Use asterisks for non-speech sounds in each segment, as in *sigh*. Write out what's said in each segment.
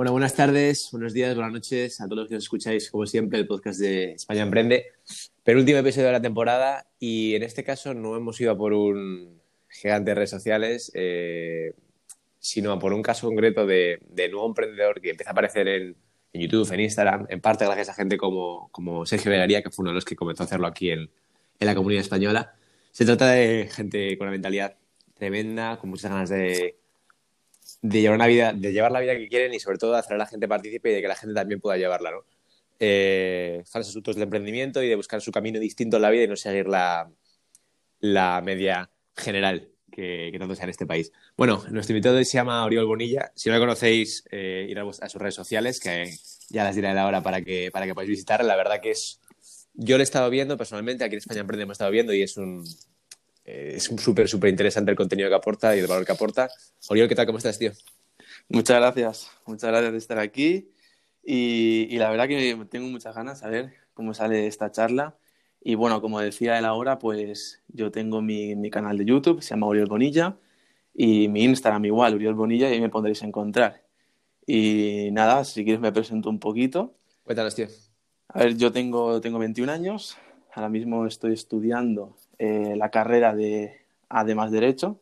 Bueno, buenas tardes, buenos días, buenas noches a todos los que os escucháis, como siempre, el podcast de España Emprende. Penúltimo episodio de la temporada y en este caso no hemos ido a por un gigante de redes sociales, eh, sino a por un caso concreto de, nuevo emprendedor que empieza a aparecer en, YouTube, en Instagram, en parte gracias a gente como, como Sergio Vegaría, que fue uno de los que comenzó a hacerlo aquí en, en la comunidad española. Se trata de gente con una mentalidad tremenda, con muchas ganas de, de llevar una vida, de llevar la vida que quieren y sobre todo hacer a la gente participe y de que la gente también pueda llevarla, ¿no? Eh, fans asuntos del emprendimiento y de buscar su camino distinto en la vida y no seguir la, la media general que, tanto sea en este país. Bueno, nuestro invitado se llama Oriol Bonilla. Si no lo conocéis, eh, ir a, sus redes sociales, que ya las diré la hora para que, para que podáis visitar. La verdad que es... Yo lo he estado viendo personalmente, aquí en España Emprende hemos estado viendo y es un, eh, es súper, súper interesante el contenido que aporta y el valor que aporta. Oriol, ¿qué tal? ¿Cómo estás, tío? Muchas gracias, muchas gracias de estar aquí y, la verdad que tengo muchas ganas de ver cómo sale esta charla. Y bueno, como decía él ahora, pues yo tengo mi, mi canal de YouTube, se llama Oriol Bonilla, y mi Instagram igual, Oriol Bonilla, y ahí me podréis encontrar. Y nada, si quieres me presento un poquito. Cuéntanos, tío. A ver, yo tengo, tengo 21 años, ahora mismo estoy estudiando eh, la carrera de además Derecho,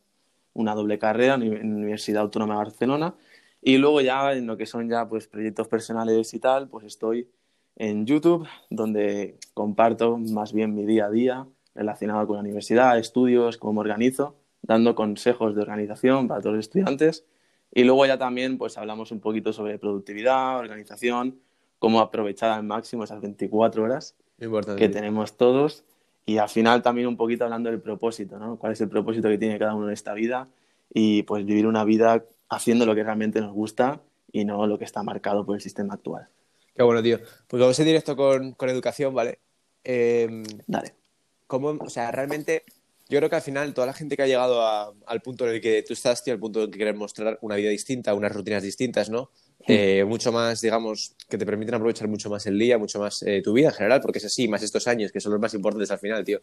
una doble carrera en la Universidad Autónoma de Barcelona. Y luego ya en lo que son ya pues proyectos personales y tal, pues estoy en YouTube, donde comparto más bien mi día a día relacionado con la universidad, estudios, cómo me organizo, dando consejos de organización para todos los estudiantes. Y luego ya también pues hablamos un poquito sobre productividad, organización, cómo aprovechar al máximo esas 24 horas que tenemos todos y al final también un poquito hablando del propósito, ¿no? ¿Cuál es el propósito que tiene cada uno en esta vida? Y pues vivir una vida haciendo lo que realmente nos gusta y no lo que está marcado por el sistema actual. Qué bueno, tío. Pues vamos en directo con, con educación, ¿vale? Eh, Dale. ¿cómo, o sea, realmente yo creo que al final toda la gente que ha llegado al punto en el que tú estás, tío, al punto en el que quieres mostrar una vida distinta, unas rutinas distintas, ¿no? Eh, mucho más, digamos, que te permiten aprovechar mucho más el día, mucho más eh, tu vida en general, porque es así, más estos años, que son los más importantes al final, tío,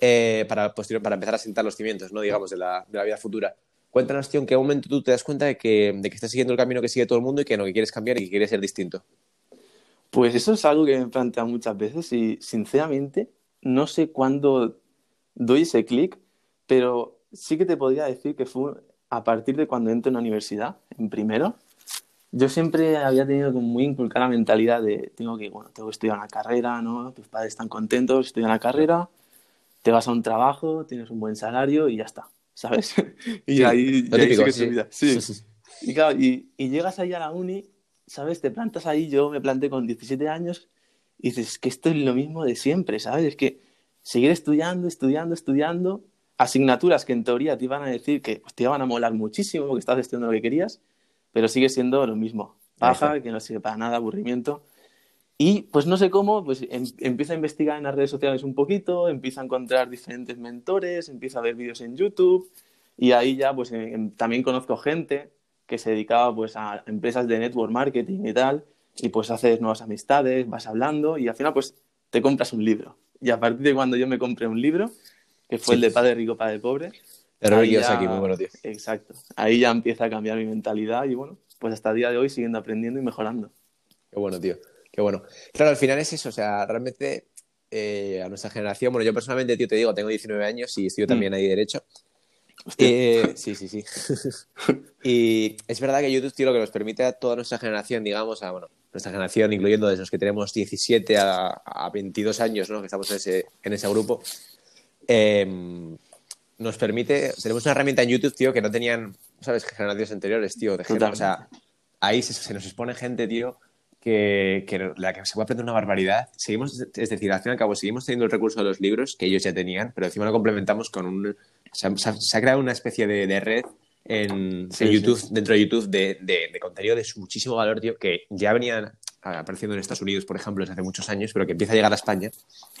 eh, para, para empezar a sentar los cimientos, ¿no? Digamos, de la, de la, vida futura. Cuéntanos, tío, en qué momento tú te das cuenta de que, de que estás siguiendo el camino que sigue todo el mundo y que no, que quieres cambiar y que quieres ser distinto. Pues eso es algo que me he planteado muchas veces y, sinceramente, no sé cuándo doy ese clic, pero sí que te podría decir que fue a partir de cuando entro en la universidad, en primero, yo siempre había tenido como muy inculcada la mentalidad de tengo que, bueno, tengo que estudiar una carrera, ¿no? Tus padres están contentos, estudian la carrera, te vas a un trabajo, tienes un buen salario y ya está, ¿sabes? *laughs* y ahí, y sí. sí. Y claro, y, y, llegas ahí a la uni, ¿sabes? Te plantas ahí, yo me planté con 17 años y dices, que esto es lo mismo de siempre, ¿sabes? Es que seguir estudiando, estudiando, estudiando, asignaturas que en teoría te iban a decir que pues, te iban a molar muchísimo porque estás estudiando lo que querías, pero sigue siendo lo mismo. Baja, que no sirve para nada, aburrimiento. Y pues no sé cómo, pues em, empieza a investigar en las redes sociales un poquito, empieza a encontrar diferentes mentores, empieza a ver vídeos en YouTube y ahí ya pues em, también conozco gente que se dedicaba pues a empresas de network marketing y tal y pues haces nuevas amistades, vas hablando y al final pues te compras un libro. Y a partir de cuando yo me compré un libro, que fue el de Padre Rico, Padre Pobre, aquí, muy bueno, tío. Exacto. Ahí ya empieza a cambiar mi mentalidad y bueno, pues hasta el día de hoy siguiendo aprendiendo y mejorando. Qué bueno, tío. Qué bueno. Claro, al final es eso, o sea, realmente eh, a nuestra generación, bueno, yo personalmente, tío, te digo, tengo 19 años y estudio también mm. ahí Derecho. Eh, sí, sí, sí. *laughs* y es verdad que YouTube, tío, lo que nos permite a toda nuestra generación, digamos, a bueno, nuestra generación, incluyendo desde los que tenemos 17 a, a 22 años, ¿no? Que estamos en ese, en ese grupo, eh, nos permite, tenemos una herramienta en YouTube, tío, que no tenían, ¿sabes? Generaciones anteriores, tío. De o sea, ahí se, nos expone gente, tío, que, que, la que se puede aprender una barbaridad. Seguimos, es decir, al fin y al cabo, seguimos teniendo el recurso de los libros que ellos ya tenían, pero encima lo complementamos con un... Se ha, creado una especie de, red en, YouTube, dentro de YouTube, de, de, contenido de muchísimo valor, tío, que ya venían apareciendo en Estados Unidos, por ejemplo, desde hace muchos años, pero que empieza a llegar a España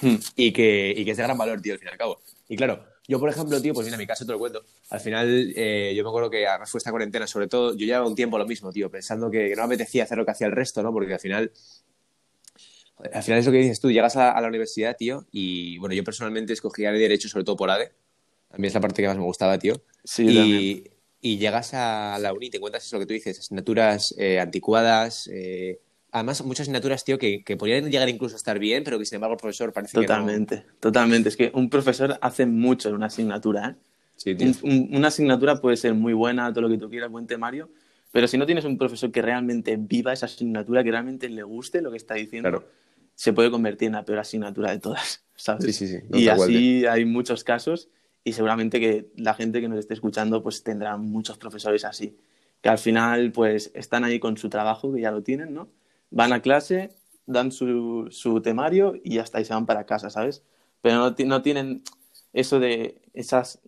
hmm. y, que, y que es de gran valor, tío, al fin y al cabo. Y claro, yo, por ejemplo, tío, pues mira, mi caso te lo cuento. Al final, eh, yo me acuerdo que a fue esta cuarentena, sobre todo, yo llevaba un tiempo lo mismo, tío, pensando que, no me apetecía hacer lo que hacía el resto, ¿no? Porque al final, al final es lo que dices tú, llegas a, la universidad, tío, y bueno, yo personalmente escogía el derecho, sobre todo por ADE. A mí es la parte que más me gustaba, tío. Sí, y, y llegas a la uni y te encuentras eso que tú dices, asignaturas eh, anticuadas, eh, además muchas asignaturas, tío, que, que, podrían llegar incluso a estar bien, pero que sin embargo el profesor parece totalmente, que no... Totalmente, es que un profesor hace mucho en una asignatura, ¿eh? Sí, tío. Un, un, una asignatura puede ser muy buena, todo lo que tú quieras, buen temario, pero si no tienes un profesor que realmente viva esa asignatura, que realmente le guste lo que está diciendo, Claro. se puede convertir en la peor asignatura de todas, *laughs* ¿sabes? Sí, sí, sí. No, y así hay muchos casos y seguramente que la gente que nos esté escuchando pues tendrá muchos profesores así, que al final pues están ahí con su trabajo, que ya lo tienen, ¿no? Van a clase, dan su, su temario y hasta ahí se van para casa, ¿sabes? Pero no, no tienen eso de esas,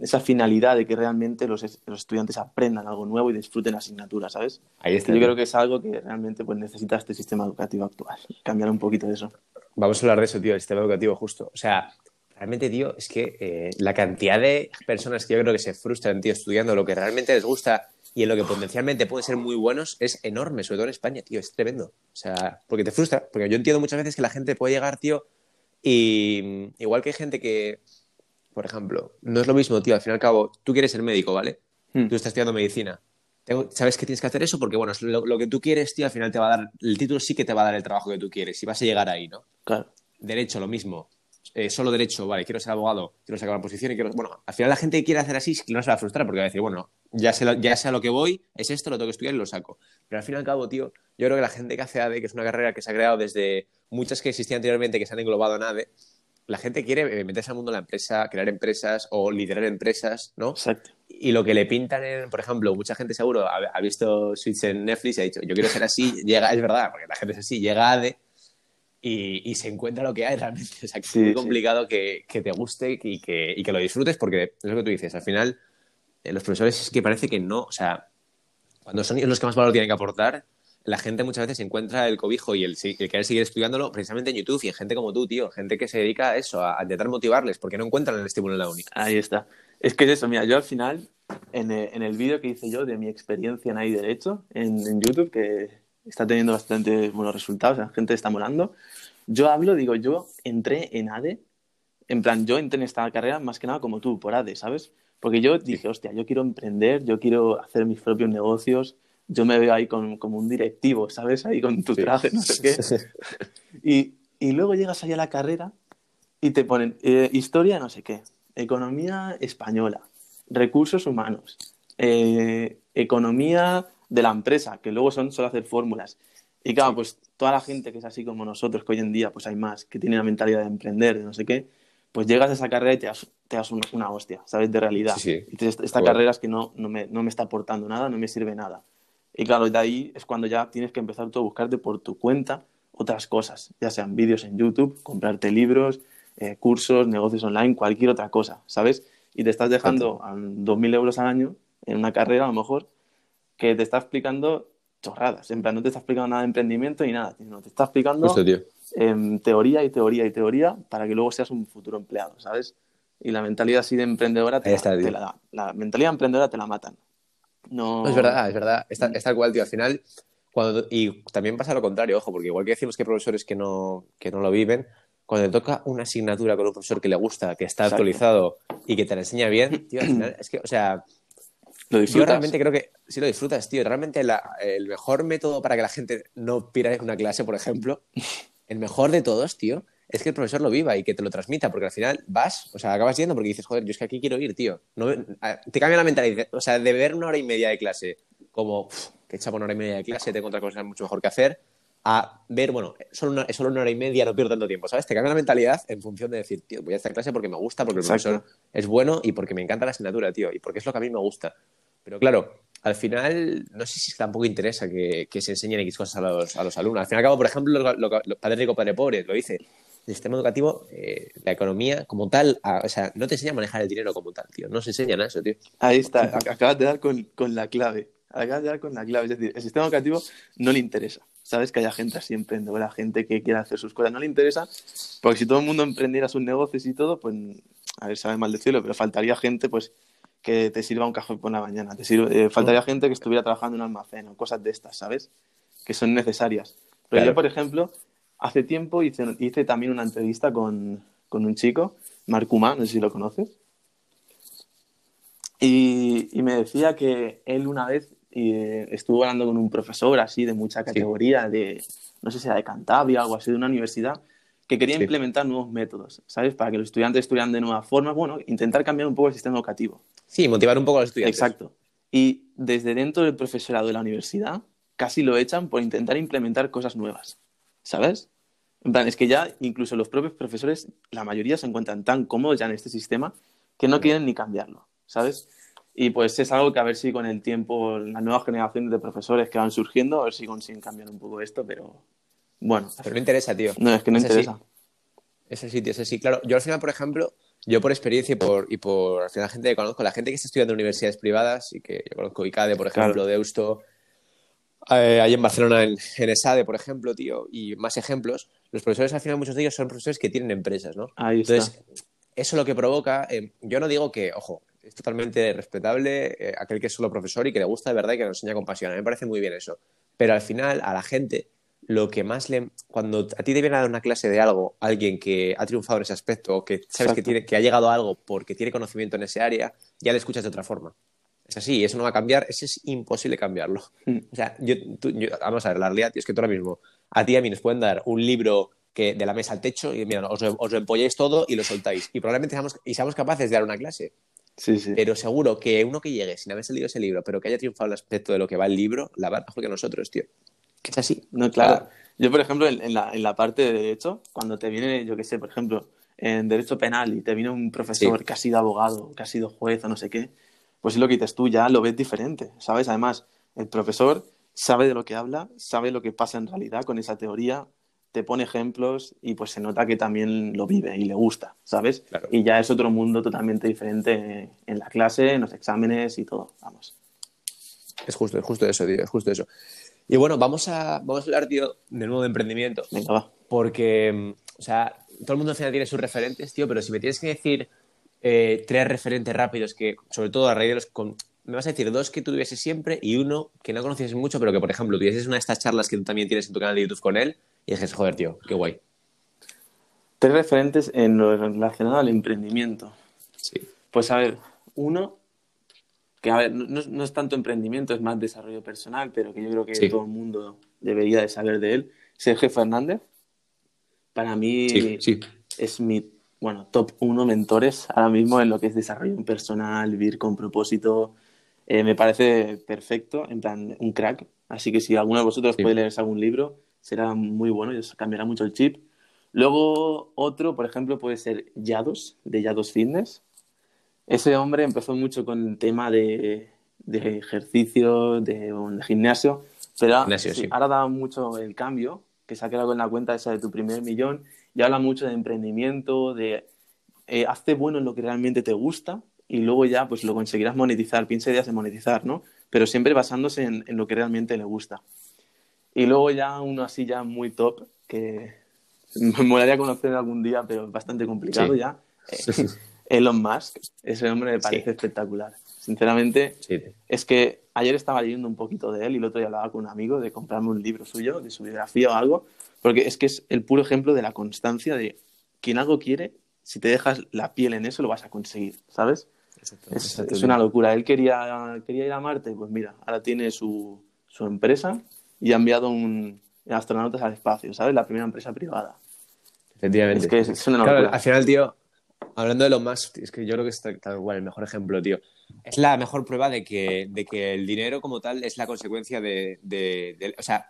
esa finalidad de que realmente los, los estudiantes aprendan algo nuevo y disfruten la asignatura, ¿sabes? Ahí está. Yo creo que es algo que realmente pues, necesita este sistema educativo actual, cambiar un poquito de eso. Vamos a hablar de eso, tío, del sistema educativo justo. O sea, realmente, tío, es que eh, la cantidad de personas que yo creo que se frustran, tío, estudiando lo que realmente les gusta y en lo que potencialmente pueden ser muy buenos es enorme, sobre todo en España, tío, es tremendo. O sea, porque te frustra. Porque yo entiendo muchas veces que la gente puede llegar, tío, y igual que hay gente que, por ejemplo, no es lo mismo, tío, al fin y al cabo, tú quieres ser médico, ¿vale? Hmm. Tú estás estudiando medicina. Tengo- ¿Sabes que tienes que hacer eso? Porque, bueno, es lo, lo que tú quieres, tío, al final te va a dar, el título sí que te va a dar el trabajo que tú quieres y vas a llegar ahí, ¿no? Claro. Derecho, lo mismo. Eh, solo derecho, vale, quiero ser abogado, quiero sacar una posición y quiero... Bueno, al final la gente que quiere hacer así no se va a frustrar porque va a decir, bueno, ya sé, lo- ya sé a lo que voy, es esto, lo tengo que estudiar y lo saco. Pero al fin y al cabo, tío, yo creo que la gente que hace ADE, que es una carrera que se ha creado desde muchas que existían anteriormente que se han englobado en ADE, la gente quiere eh, meterse al mundo de la empresa, crear empresas o liderar empresas, ¿no? Exacto. Y lo que le pintan, en, por ejemplo, mucha gente seguro ha, ha visto Switch en Netflix y ha dicho, yo quiero ser así, *laughs* llega, es verdad, porque la gente es así, llega a ADE y, y se encuentra lo que hay realmente. O sea, que Sí, es muy sí. complicado que, que te guste y que, y que lo disfrutes porque es lo que tú dices, al final eh, los profesores es que parece que no, o sea, cuando son los que más valor tienen que aportar, la gente muchas veces encuentra el cobijo y el, el querer seguir estudiándolo precisamente en YouTube y en gente como tú, tío, gente que se dedica a eso, a, intentar motivarles porque no encuentran el estímulo en la uni. Ahí está. Es que es eso, mira, yo al final, en, eh, el vídeo que hice yo de mi experiencia en ahí derecho, en, en YouTube, que está teniendo bastante buenos resultados, la gente está molando, yo hablo, digo, yo entré en ADE, en plan, yo entré en esta carrera más que nada como tú, por ADE, ¿sabes? Porque yo dije, hostia, yo quiero emprender, yo quiero hacer mis propios negocios, yo me veo ahí con, como un directivo, ¿sabes? Ahí con tu Sí. traje, no sé qué. *laughs* Y, y luego llegas ahí a la carrera y te ponen eh, historia no sé qué, economía española, recursos humanos, eh, economía de la empresa, que luego son solo hacer fórmulas. Y claro, pues toda la gente que es así como nosotros, que hoy en día pues hay más, que tiene la mentalidad de emprender, de no sé qué, pues llegas a esa carrera y te das, te das una hostia, ¿sabes? De realidad. Sí, sí. Esta carrera es que no, no, me, no me está aportando nada, no me sirve nada. Y claro, de ahí es cuando ya tienes que empezar tú a buscarte por tu cuenta otras cosas, ya sean vídeos en YouTube, comprarte libros, eh, cursos, negocios online, cualquier otra cosa, ¿sabes? Y te estás dejando a 2.000 euros al año en una carrera, a lo mejor, que te está explicando chorradas. En plan, no te está explicando nada de emprendimiento ni nada, sino te está explicando Justo, em, teoría y teoría y teoría para que luego seas un futuro empleado, ¿sabes? Y la mentalidad así de emprendedora te, está, te la da. La mentalidad emprendedora te la matan. No, No, es verdad, es verdad. Es tal, es tal cual, tío. Al final, cuando, y también pasa lo contrario, ojo, porque igual que decimos que hay profesores que no, que no lo viven, cuando te toca una asignatura con un profesor que le gusta, que está Exacto. actualizado y que te la enseña bien, tío, al final, es que, o sea, Lo yo realmente creo que sí lo disfrutas, tío. Realmente la- el mejor método para que la gente no pira una clase, por ejemplo, el mejor de todos, tío, es que el profesor lo viva y que te lo transmita, porque al final vas, o sea, acabas yendo porque dices, joder, yo es que aquí quiero ir, tío. No, te cambia la mentalidad, o sea, de ver una hora y media de clase como, "Uf, que echa una hora y media de clase, tengo otra cosa mucho mejor que hacer, a ver, bueno, solo una, solo una hora y media, no pierdo tanto tiempo, ¿sabes? Te cambia la mentalidad en función de decir, tío, voy a esta clase porque me gusta, porque el Exacto. profesor es bueno y porque me encanta la asignatura, tío, y porque es lo que a mí me gusta. Pero claro, al final, no sé si tampoco interesa que, se enseñen X cosas a los, a los alumnos. Al fin y al cabo, por ejemplo, lo, lo- lo- Padre Rico, Padre Pobre, lo dice. El sistema educativo, eh, la economía como tal, a- o sea, no te enseña a manejar el dinero como tal, tío. No se enseña nada eso, tío. Ahí está, ac- acabas de dar con, con la clave. Acabas de dar con la clave. Es decir, el sistema educativo no le interesa. Sabes que haya gente así emprendedora, gente que quiera hacer sus cosas. No le interesa, porque si todo el mundo emprendiera sus negocios y todo, pues, a ver, sabe mal decirlo, pero faltaría gente, pues, que te sirva un café por la mañana. Te sirve, eh, faltaría gente que estuviera trabajando en un almacén o cosas de estas, ¿sabes? Que son necesarias. Pero Claro. yo, por ejemplo, hace tiempo hice, hice también una entrevista con, con un chico, Marc Humá, no sé si lo conoces. Y, y me decía que él una vez eh, estuvo hablando con un profesor así de mucha categoría, de no sé si era de Cantabria o algo así, de una universidad, que quería implementar nuevos métodos, ¿sabes? Para que los estudiantes estudiaran de nueva forma, bueno, intentar cambiar un poco el sistema educativo. Sí, motivar un poco a los estudiantes. Exacto. Y desde dentro del profesorado de la universidad, casi lo echan por intentar implementar cosas nuevas, ¿sabes? En plan, es que ya incluso los propios profesores, la mayoría se encuentran tan cómodos ya en este sistema que no quieren ni cambiarlo, ¿sabes? Y pues es algo que a ver si con el tiempo, las nuevas generaciones de profesores que van surgiendo, a ver si consiguen cambiar un poco esto, pero bueno. Pero no interesa, tío. No, es que no interesa. Ese sitio, ese sí. Claro, yo al final, por ejemplo, yo por experiencia y por, y por al final gente que conozco, la gente que está estudiando en universidades privadas y que yo conozco ICADE, por ejemplo, de Deusto, eh, ahí en Barcelona, en, en, ESADE, por ejemplo, tío, y más ejemplos, los profesores al final, muchos de ellos son profesores que tienen empresas, ¿no? Ahí Entonces, eso lo que provoca, eh, yo no digo que, ojo, es totalmente respetable eh, aquel que es solo profesor y que le gusta de verdad y que nos enseña con pasión. A mí me parece muy bien eso. Pero al final, a la gente, lo que más le. Cuando a ti te viene a dar una clase de algo, alguien que ha triunfado en ese aspecto, o que sabes que, tiene, que ha llegado a algo porque tiene conocimiento en ese área, ya le escuchas de otra forma. Es así, eso no va a cambiar, eso es imposible cambiarlo. Mm. O sea, yo, tú, yo, vamos a ver, la realidad es que tú ahora mismo, a ti y a mí nos pueden dar un libro que de la mesa al techo y mira, os, os lo empolláis todo y lo soltáis. Y probablemente seamos, y seamos capaces de dar una clase. Sí, sí. Pero seguro que uno que llegue sin haberse leído ese libro, pero que haya triunfado el aspecto de lo que va el libro, la va mejor que nosotros, tío. Que es así. No, claro. Yo, por ejemplo, en, en, la, en la parte de derecho, cuando te viene, yo qué sé, por ejemplo, en derecho penal y te viene un profesor Sí. que ha sido abogado, que ha sido juez o no sé qué, pues es lo que dices tú, ya lo ves diferente, ¿sabes? Además, el profesor sabe de lo que habla, sabe lo que pasa en realidad con esa teoría, te pone ejemplos y pues se nota que también lo vive y le gusta, ¿sabes? Claro. Y ya es otro mundo totalmente diferente en la clase, en los exámenes y todo, vamos. Es justo, es justo eso, tío, es justo eso. Y bueno, vamos a, vamos a hablar, tío, de nuevo de emprendimiento. Venga, va. Porque, mm, o sea, todo el mundo al final tiene sus referentes, tío, pero si me tienes que decir eh, tres referentes rápidos que, sobre todo a raíz de los... Con, me vas a decir dos que tú tuvieses siempre y uno que no conocieses mucho, pero que, por ejemplo, tuvieses una de estas charlas que tú también tienes en tu canal de YouTube con él y dices, joder, tío, qué guay. Tres referentes en lo relacionado al emprendimiento. Sí. Pues a ver, uno, que a ver, no, no es tanto emprendimiento, es más desarrollo personal, pero que yo creo que Sí. todo el mundo debería de saber de él, Sergio Fernández. Para mí Sí, sí. es mi, bueno, top uno mentores ahora mismo en lo que es desarrollo personal, vivir con propósito. Eh, me parece perfecto, en plan, un crack. Así que si alguno de vosotros puede leerse algún libro, será muy bueno y os cambiará mucho el chip. Luego, otro, por ejemplo, puede ser Yados, de Yados Fitness. Ese hombre empezó mucho con el tema de, de ejercicio, de, de gimnasio, pero ahora- Gimnasio, sí. ahora da mucho el cambio, que se ha quedado con la cuenta esa de tu primer millón, y habla mucho de emprendimiento, de eh, hazte bueno en lo que realmente te gusta y luego ya pues lo conseguirás monetizar, piensa ideas de monetizar, ¿no? Pero siempre basándose en, en lo que realmente le gusta. Y luego ya uno así ya muy top, que *laughs* me molaría conocer algún día, pero es bastante complicado Sí. ya. Eh, Elon Musk, ese hombre me parece Sí. espectacular. Sinceramente, Sí, es que ayer estaba leyendo un poquito de él y el otro día hablaba con un amigo de comprarme un libro suyo, de su biografía o algo, porque es que es el puro ejemplo de la constancia de quien algo quiere, si te dejas la piel en eso, lo vas a conseguir, ¿sabes? Es, es una locura. Él quería, quería ir a Marte, pues mira, ahora tiene su, su empresa y ha enviado un astronautas al espacio, ¿sabes? La primera empresa privada. Efectivamente. Es que es, es una Claro, locura. al final, tío, hablando de lo más, es que yo creo que es tal, cual el mejor ejemplo, tío. Es la mejor prueba de que, de que el dinero como tal es la consecuencia de, de- de- O sea,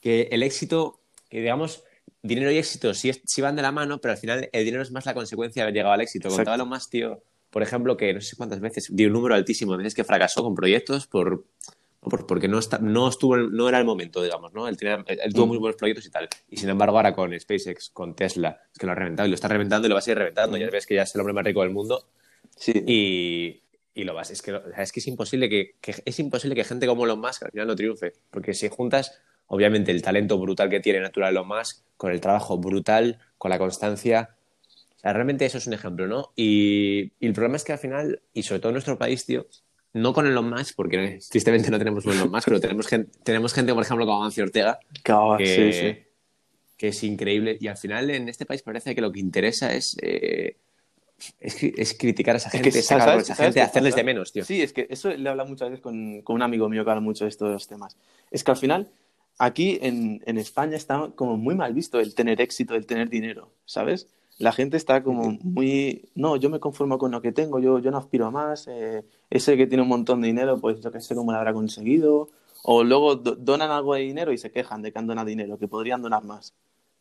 que el éxito, que digamos, dinero y éxito sí, es- sí van de la mano, pero al final el dinero es más la consecuencia de haber llegado al éxito. Exacto. Contaba lo más, tío, por ejemplo, que no sé cuántas veces, dio un número altísimo de veces que fracasó con proyectos por- porque no, está, no, estuvo, no era el momento, digamos, ¿no? Él, tenía- él tuvo Mm. muy buenos proyectos y tal. Y sin embargo, ahora con SpaceX, con Tesla, es que lo ha reventado y lo está reventando y lo va a seguir reventando. Mm. Ya ves que ya es el hombre más rico del mundo Sí. y, y lo vas. Es que, lo- o sea, es que es imposible que, que- es imposible que gente como Elon Musk al final no triunfe. Porque si juntas, obviamente, el talento brutal que tiene natural Elon Musk, con el trabajo brutal, con la constancia. O sea, realmente eso es un ejemplo, ¿no? Y, y el problema es que al final, y sobre todo en nuestro país, tío, no con Elon Musk, porque tristemente no tenemos un Elon Musk, pero tenemos gente, tenemos gente, por ejemplo, como Amancio Ortega, que, sí, sí. que es increíble. Y al final en este país parece que lo que interesa es, eh, es, criticar a esa gente, sacar a esa gente, hacerles de menos, tío. Sí, es que eso le habla muchas veces con, con, un amigo mío que habla mucho de estos temas. Es que al final, aquí en, en, España está como muy mal visto el tener éxito, el tener dinero, ¿sabes? La gente está como muy, no, yo me conformo con lo que tengo, yo, yo no aspiro a más, eh, ese que tiene un montón de dinero, pues yo que sé cómo lo habrá conseguido, o luego donan algo de dinero y se quejan de que han donado dinero, que podrían donar más,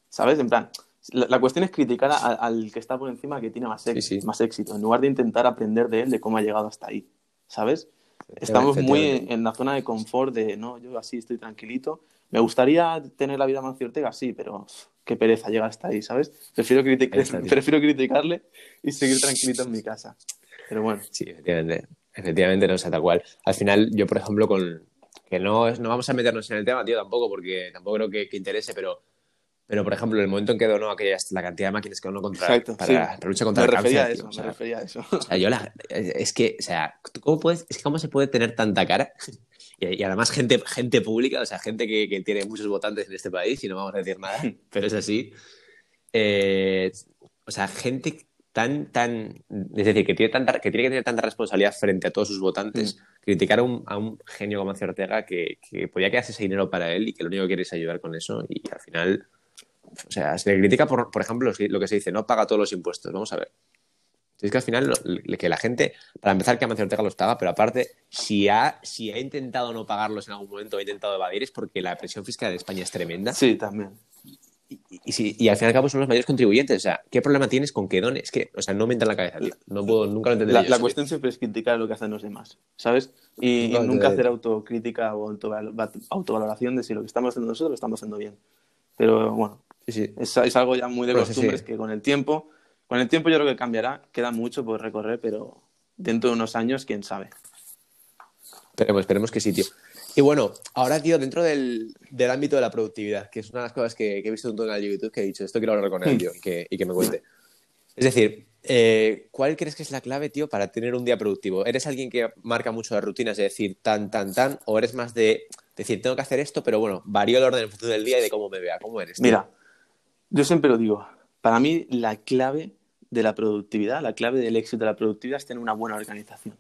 ¿sabes? En plan, la, cuestión es criticar al que está por encima que tiene más, más éxito, en lugar de intentar aprender de él, de cómo ha llegado hasta ahí, ¿sabes? Estamos muy en, la zona de confort de, no, yo así estoy tranquilito. Me gustaría tener la vida más Ortega, sí, pero qué pereza llegar hasta ahí, ¿sabes? Prefiero, *laughs* prefiero criticarle y seguir tranquilito en mi casa. Pero bueno. Sí, efectivamente. Efectivamente, no sé, tal cual. Al final, yo, por ejemplo, con... Que no, no vamos a meternos en el tema, tío, tampoco, porque tampoco creo que interese, pero pero, por ejemplo, el momento en que donó aquellas, la cantidad de máquinas que donó contra, para la lucha contra me el cáncer. A eso, me refería a eso. O sea, yo es que, o sea, ¿cómo, puedes, es que ¿cómo se puede tener tanta cara? Y, además gente, gente pública, o sea, gente que, que, tiene muchos votantes en este país y no vamos a decir nada, *laughs* pero es así. Eh, o sea, gente tan, tan, es decir, que tiene, tanta, que tiene que tener tanta responsabilidad frente a todos sus votantes, mm. criticar a un, a un, genio como Amancio Ortega que, que podía quedarse ese dinero para él y que lo único que quiere es ayudar con eso y al final o sea, se le critica, por, por ejemplo, lo que se dice, no paga todos los impuestos. Vamos a ver. Es que al final, que la gente, para empezar, que Amancio Ortega los paga, pero aparte, si ha, si ha intentado no pagarlos en algún momento, ha intentado evadir, es porque la presión fiscal de España es tremenda. Sí, también. Y, y, y, al fin y al cabo son los mayores contribuyentes. O sea, ¿qué problema tienes con que dones? Es que, o sea, no me entra en la cabeza, tío. No puedo, nunca lo entenderé. La, la cuestión siempre es criticar lo que hacen los demás, ¿sabes? Y, nunca hacer autocrítica o autovaloración de si lo que estamos haciendo nosotros lo estamos haciendo bien. Pero bueno, Sí, Es, es, algo ya muy de pues costumbres que con el tiempo, con el tiempo yo creo que cambiará, queda mucho por recorrer, pero dentro de unos años, quién sabe. Pero esperemos que sí, tío. Y bueno, ahora, tío, dentro del, del, ámbito de la productividad, que es una de las cosas que, he visto en un canal de YouTube que he dicho, esto quiero hablar con él, tío, y que, y que me cuente. Es decir, eh, ¿cuál crees que es la clave, tío, para tener un día productivo? ¿Eres alguien que marca mucho las rutinas, de decir tan, tan, tan? ¿O eres más de decir, tengo que hacer esto, pero bueno, varío el orden en función del día y de cómo me vea? ¿Cómo eres? Mira, yo siempre lo digo, para mí la clave de la productividad, la clave del éxito de la productividad es tener una buena organización,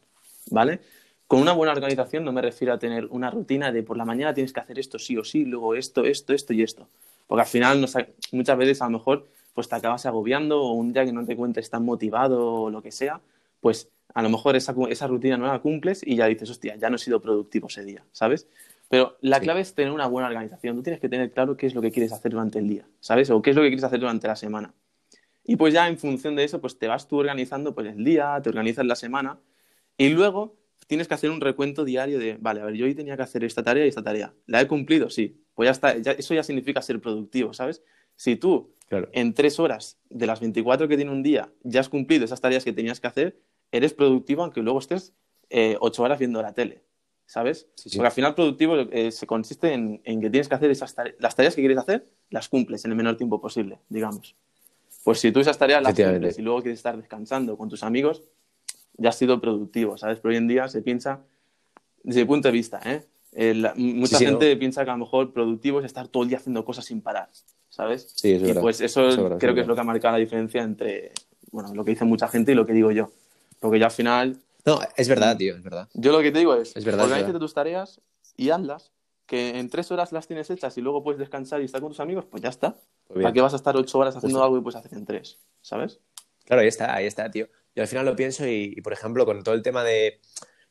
¿vale? Con una buena organización no me refiero a tener una rutina de por la mañana tienes que hacer esto sí o sí, luego esto, esto, esto y esto. Porque al final muchas veces a lo mejor pues te acabas agobiando o un día que no te cuentes tan motivado o lo que sea, pues a lo mejor esa, esa rutina no la cumples y ya dices, hostia, ya no he sido productivo ese día, ¿sabes? Pero la clave es tener una buena organización. Tú tienes que tener claro qué es lo que quieres hacer durante el día, ¿sabes? O qué es lo que quieres hacer durante la semana. Y pues ya en función de eso, pues te vas tú organizando pues el día, te organizas la semana y luego tienes que hacer un recuento diario de, vale, a ver, yo hoy tenía que hacer esta tarea y esta tarea. ¿La he cumplido? Sí. Pues ya está, eso ya significa ser productivo, ¿sabes? Si tú en tres horas de las 24 que tiene un día ya has cumplido esas tareas que tenías que hacer, eres productivo aunque luego estés eh, ocho horas viendo la tele. ¿sabes? Porque al final productivo eh, se consiste en, que tienes que hacer esas las tareas que quieres hacer, las cumples en el menor tiempo posible, digamos. Pues si tú esas tareas las cumples y luego quieres estar descansando con tus amigos, ya has sido productivo, ¿sabes? Pero hoy en día se piensa, desde mi punto de vista, ¿eh? mucha gente piensa que a lo mejor productivo es estar todo el día haciendo cosas sin parar, ¿sabes? Sí, es y pues eso, creo que es lo que ha marcado la diferencia entre, bueno, lo que dice mucha gente y lo que digo yo. Porque yo al final no, es verdad, tío, es verdad. Yo lo que te digo es, es verdad, tus tareas y hazlas, que en tres horas las tienes hechas y luego puedes descansar y estar con tus amigos, pues ya está. Pues ¿Para qué vas a estar ocho horas haciendo algo y puedes hacer en tres? ¿Sabes? Claro, ahí está, ahí está, tío. Yo al final lo pienso y, por ejemplo, con todo el tema de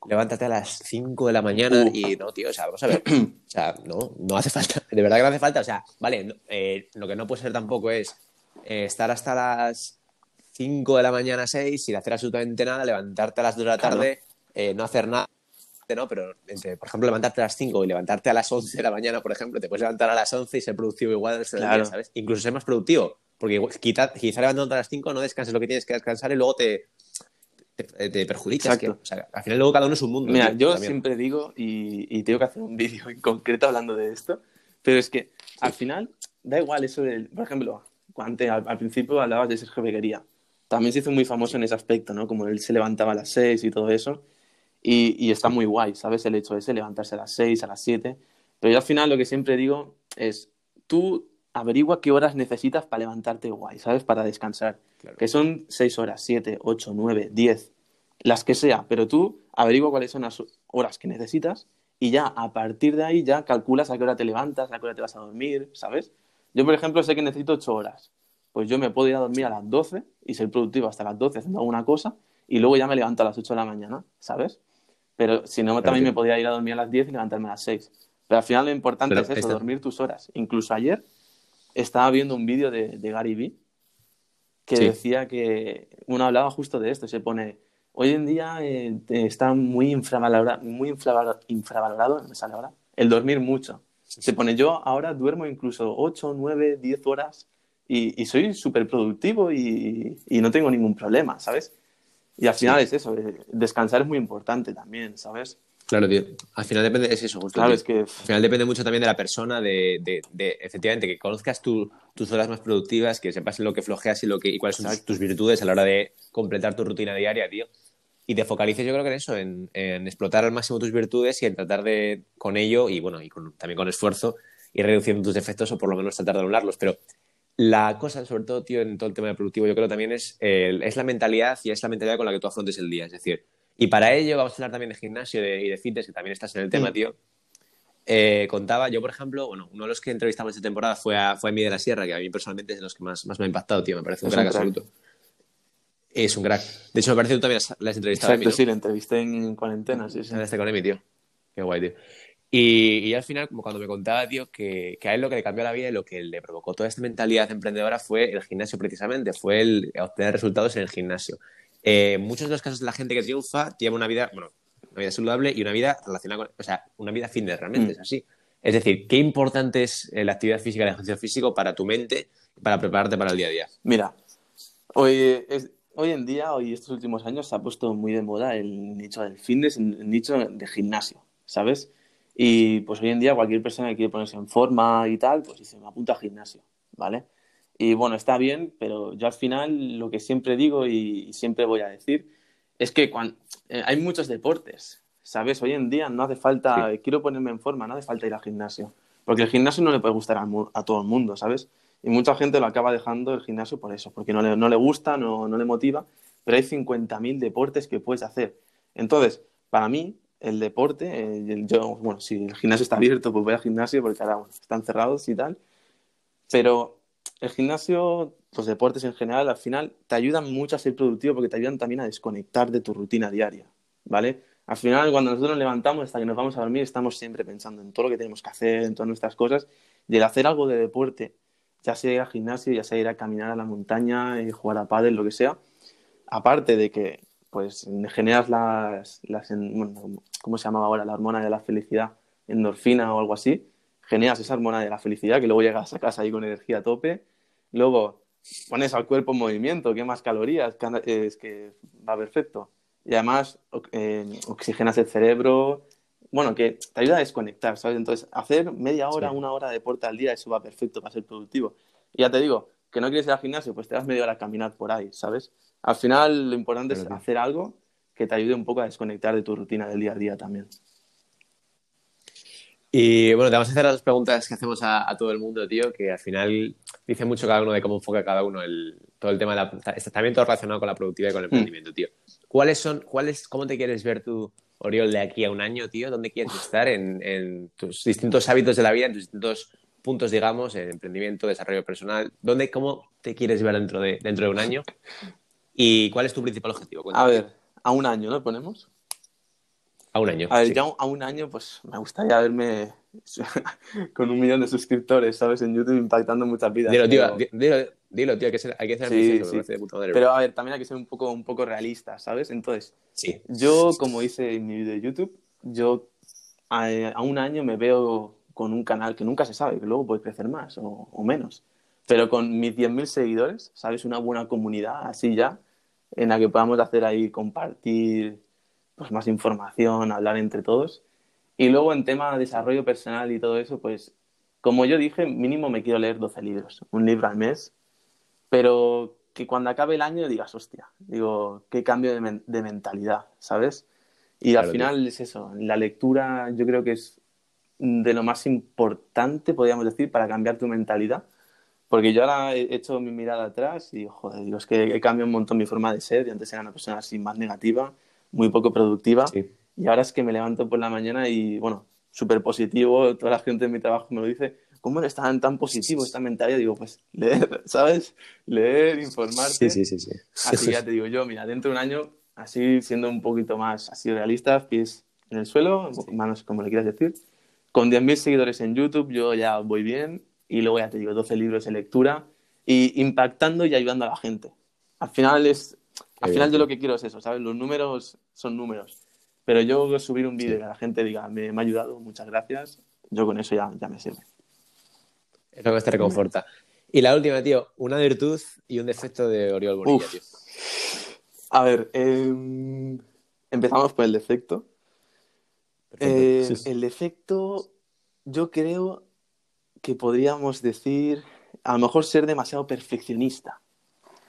levántate a las cinco de la mañana y no, tío, o sea, vamos a ver, *clears throat* o sea, no, no hace falta, *laughs* de verdad que no hace falta, o sea, vale, eh, lo que no puede ser tampoco es eh, estar hasta las 5 de la mañana a 6 sin hacer absolutamente nada, levantarte a las 2 de la tarde, eh, no hacer nada. ¿No? Pero, entre, por ejemplo, levantarte a las 5 y levantarte a las 11 de la mañana, por ejemplo, te puedes levantar a las 11 y ser productivo igual, ¿sabes? Incluso ser más productivo, porque quizá, quizá levantándote a las 5 no descanses lo que tienes que descansar y luego te, te, perjudicas. Que, o sea, al final luego cada uno es un mundo. Mira, yo siempre digo, y, y, tengo que hacer un vídeo en concreto hablando de esto, pero es que al final da igual eso del, por ejemplo, antes, al, al, principio hablabas de Sergio Beguería también se hizo muy famoso en ese aspecto, ¿no? Como él se levantaba a las 6 y todo eso. Y, está muy guay, ¿sabes? El hecho de ese, levantarse a las 6, a las 7. Pero yo al final lo que siempre digo es, tú averigua qué horas necesitas para levantarte guay, ¿sabes? Para descansar. Que son seis horas, siete, ocho, nueve, diez, las que sea. Pero tú averigua cuáles son las horas que necesitas y ya a partir de ahí ya calculas a qué hora te levantas, a qué hora te vas a dormir, ¿sabes? Yo, por ejemplo, sé que necesito ocho horas. Pues yo me puedo ir a dormir a las doce y ser productivo hasta las doce haciendo alguna cosa y luego ya me levanto a las ocho de la mañana, ¿sabes? Pero si no, también me podría ir a dormir a las diez y levantarme a las seis. Pero al final lo importante es eso, dormir tus horas. Incluso ayer estaba viendo un vídeo de, Gary Vee que decía que uno hablaba justo de esto, se pone, hoy en día eh, está muy infravalorado, muy infravalorado, me sale ahora, el dormir mucho. Se pone, yo ahora duermo incluso 8, 9, 10 horas y, soy súper productivo y, no tengo ningún problema, ¿sabes? Y al final es eso, eh, descansar es muy importante también, ¿sabes? Claro, tío. Al final depende, es eso, justo. Claro, es que... Al final depende mucho también de la persona, de, de, efectivamente, que conozcas tus horas más productivas, que sepas lo que flojeas y, lo que, y cuáles son tus virtudes a la hora de completar tu rutina diaria, tío. Y te focalices, yo creo que en eso, en, explotar al máximo tus virtudes y en tratar de, con ello, y bueno, y también con esfuerzo, ir reduciendo tus defectos o por lo menos tratar de anularlos. Pero la cosa, sobre todo, tío, en todo el tema de productivo, yo creo también es, es la mentalidad y es la mentalidad con la que tú afrontes el día. Es decir, y para ello vamos a hablar también de gimnasio y de fitness, que también estás en el tema, mm. tío. Eh, contaba, yo por ejemplo, bueno, uno de los que entrevistamos esta temporada fue a, fue a de la Sierra, que a mí personalmente es de los que más, más me ha impactado, tío. Me parece un crack, absoluto. Es un crack. De hecho, me parece que tú también la has entrevistado. Exacto, sí, la entrevisté en cuarentena, sí, sí. Este con Emi, tío. Qué guay, tío. Y, y, al final, como cuando me contaba, tío, que, que, a él lo que le cambió la vida y lo que le provocó toda esta mentalidad emprendedora fue el gimnasio precisamente, fue el obtener resultados en el gimnasio. Eh, muchos de los casos de la gente que triunfa tiene una vida, bueno, una vida saludable y una vida relacionada con, o sea, una vida fitness realmente, mm. es así. Es decir, qué importante es eh, la actividad física, el ejercicio físico para tu mente, para prepararte para el día a día. Mira, hoy, hoy en día, hoy estos últimos años, se ha puesto muy de moda el nicho del fitness, el nicho de gimnasio, ¿sabes? Y pues hoy en día cualquier persona que quiere ponerse en forma y tal, pues se me apunta a gimnasio, ¿vale? Y bueno, está bien, pero yo al final lo que siempre digo y, siempre voy a decir es que cuando, eh, hay muchos deportes, ¿sabes? Hoy en día no hace falta, quiero ponerme en forma, no hace falta ir al gimnasio. Porque el gimnasio no le puede gustar a, todo el mundo, ¿sabes? Y mucha gente lo acaba dejando el gimnasio por eso, porque no le, no le gusta, no, no le motiva, pero hay 50.000 deportes que puedes hacer. Entonces, para mí, el deporte, eh, yo, bueno, si el gimnasio está abierto, pues voy al gimnasio porque ahora están cerrados y tal, pero el gimnasio, los deportes en general, al final te ayudan mucho a ser productivo porque te ayudan también a desconectar de tu rutina diaria, ¿vale? Al final, cuando nosotros nos levantamos hasta que nos vamos a dormir, estamos siempre pensando en todo lo que tenemos que hacer, en todas nuestras cosas, y el hacer algo de deporte, ya sea ir al gimnasio, ya sea ir a caminar a la montaña, y jugar a pádel, lo que sea, aparte de que pues generas las, las ¿cómo se llamaba ahora? La hormona de la felicidad, endorfina o algo así, generas esa hormona de la felicidad que luego llegas a casa ahí con energía a tope Luego pones al cuerpo en movimiento, qué más calorías, es que va perfecto. Y además eh, oxigenas el cerebro, bueno, que te ayuda a desconectar, ¿sabes? Entonces, hacer media hora, una hora de deporte al día, eso va perfecto para ser productivo. Y ya te digo, que no quieres ir al gimnasio, pues te das media hora a caminar por ahí, ¿sabes? Al final, lo importante es hacer algo que te ayude un poco a desconectar de tu rutina del día a día también. Y bueno, te vamos a hacer las preguntas que hacemos a, todo el mundo, tío, que al final dice mucho cada uno de cómo enfoca cada uno el, todo el tema de la, también todo relacionado con la productividad y con el mm. emprendimiento, tío. ¿Cuáles son, cuáles, cómo te quieres ver tú, Oriol, de aquí a un año, tío? ¿Dónde quieres estar en, tus distintos hábitos de la vida, en tus distintos puntos, digamos, en emprendimiento, desarrollo personal? ¿Dónde, cómo te quieres ver dentro de, dentro de un año? ¿Y cuál es tu principal objetivo? A ver, a un año, ¿no? Ponemos. A un año. A ver, ya a un año, pues me gustaría verme *laughs* con un millón de suscriptores, ¿sabes? En YouTube impactando muchas vidas. Dilo, tío, dilo, tío, hay que ser, hay que ser sí, sí. Pero a ver, también hay que ser un poco, un poco realista, ¿sabes? Entonces, sí. yo, como hice en mi vídeo de YouTube, yo a, a, un año me veo con un canal que nunca se sabe, que luego puede crecer más o, o menos. Pero con mis 10.000 seguidores, ¿sabes? Una buena comunidad así ya, en la que podamos hacer ahí compartir pues más información, hablar entre todos. Y luego en tema de desarrollo personal y todo eso, pues como yo dije, mínimo me quiero leer 12 libros, un libro al mes, pero que cuando acabe el año digas, hostia, digo, qué cambio de, mentalidad, ¿sabes? Y al final es eso, la lectura yo creo que es de lo más importante, podríamos decir, para cambiar tu mentalidad, Porque yo ahora he hecho mi mirada atrás y, joder, digo, es que he cambiado un montón mi forma de ser. Yo antes era una persona así más negativa, muy poco productiva. Y ahora es que me levanto por la mañana y, bueno, súper positivo. Toda la gente de mi trabajo me lo dice. ¿Cómo eres tan, tan positivo esta mentalidad? Digo, pues leer, *laughs* ¿sabes? Leer, informarte. Sí, sí, sí. sí. Así ya *laughs* te digo yo, mira, dentro de un año, así siendo un poquito más así realista, pies en el suelo, manos como le quieras decir. Con 10.000 seguidores en YouTube yo ya voy bien y luego ya te digo 12 libros de lectura y impactando y ayudando a la gente. Al final es al final yo lo que quiero es eso, ¿sabes? Los números son números. Pero yo subir un vídeo y que la gente diga, me, ha ayudado, muchas gracias, yo con eso ya, ya me sirve. Es lo que te reconforta. Y la última, tío, una virtud y un defecto de Oriol Bonilla, tío. A ver, em, empezamos por el defecto. Eh, el defecto, yo creo que podríamos decir, a lo mejor ser demasiado perfeccionista,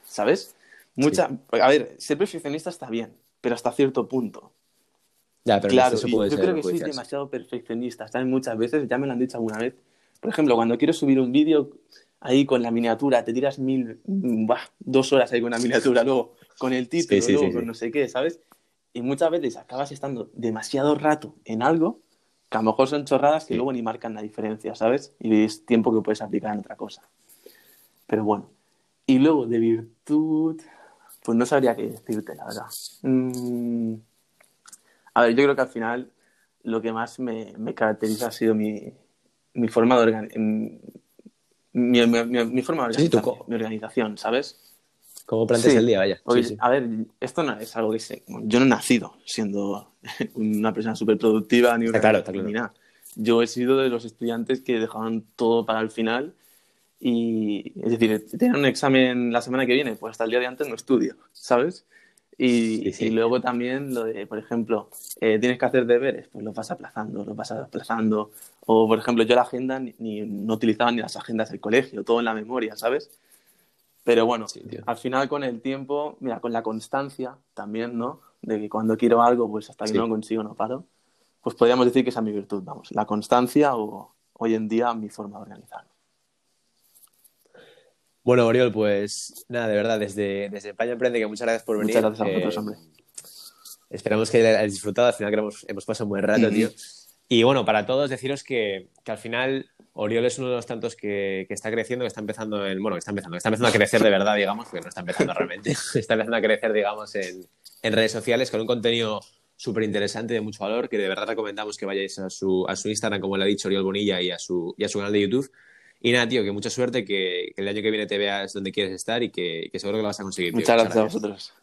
¿sabes? Mucha, A ver, ser perfeccionista está bien, pero hasta cierto punto. Ya, pero claro, yo creo que soy demasiado perfeccionista. Están muchas veces, ya me lo han dicho alguna vez. Por ejemplo, cuando quiero subir un vídeo ahí con la miniatura, te tiras mil, dos horas ahí con la miniatura, *laughs* luego con el título, luego con no sé qué, ¿sabes? Y muchas veces acabas estando demasiado rato en algo que a lo mejor son chorradas que luego ni marcan la diferencia, ¿sabes? Y es tiempo que puedes aplicar en otra cosa. Pero bueno. Y luego de virtud, pues no sabría qué decirte, la verdad. Mm, a ver, yo creo que al final lo que más me, caracteriza ha sido mi, mi forma de organizar. Mi, mi, forma de organizar, mi organización, ¿sabes? Cómo planteas el día, vaya. A ver, esto no es algo que sé. Yo no he nacido siendo *laughs* una persona súper productiva ni, una, claro, está claro. ni nada. Yo he sido de los estudiantes que dejaban todo para el final y, es decir, tener un examen la semana que viene, pues hasta el día de antes no estudio, ¿sabes? Y, y luego también lo de, por ejemplo, eh, tienes que hacer deberes, pues los vas aplazando, los vas aplazando. O, por ejemplo, yo la agenda ni, no utilizaba ni las agendas del colegio, todo en la memoria, ¿sabes? Pero bueno, al final con el tiempo, mira, con la constancia también, ¿no? De que cuando quiero algo, pues hasta que no consigo no paro. Pues podríamos decir que esa es mi virtud, vamos, la constancia o hoy en día mi forma de organizarlo. Bueno, Oriol, pues nada, de verdad, desde, desde España Emprende, que muchas gracias por venir. Muchas gracias a vosotros, eh, hombre. Esperamos que hayáis disfrutado, al final que hemos, hemos pasado un buen rato, *clears throat* tío. Y bueno, para todos deciros que, que, al final Oriol es uno de los tantos que, que, está creciendo, que está empezando en, bueno, que está empezando, que está empezando a crecer de verdad, digamos, porque no está empezando realmente, *laughs* está empezando a crecer, digamos, en, en redes sociales con un contenido súper interesante de mucho valor, que de verdad recomendamos que vayáis a su, a su Instagram, como le ha dicho Oriol Bonilla, y a su, y a su canal de YouTube y nada, tío, que mucha suerte, que, el año que viene te veas donde quieres estar y que, seguro que lo vas a conseguir. Muchas, gracias, a vosotros.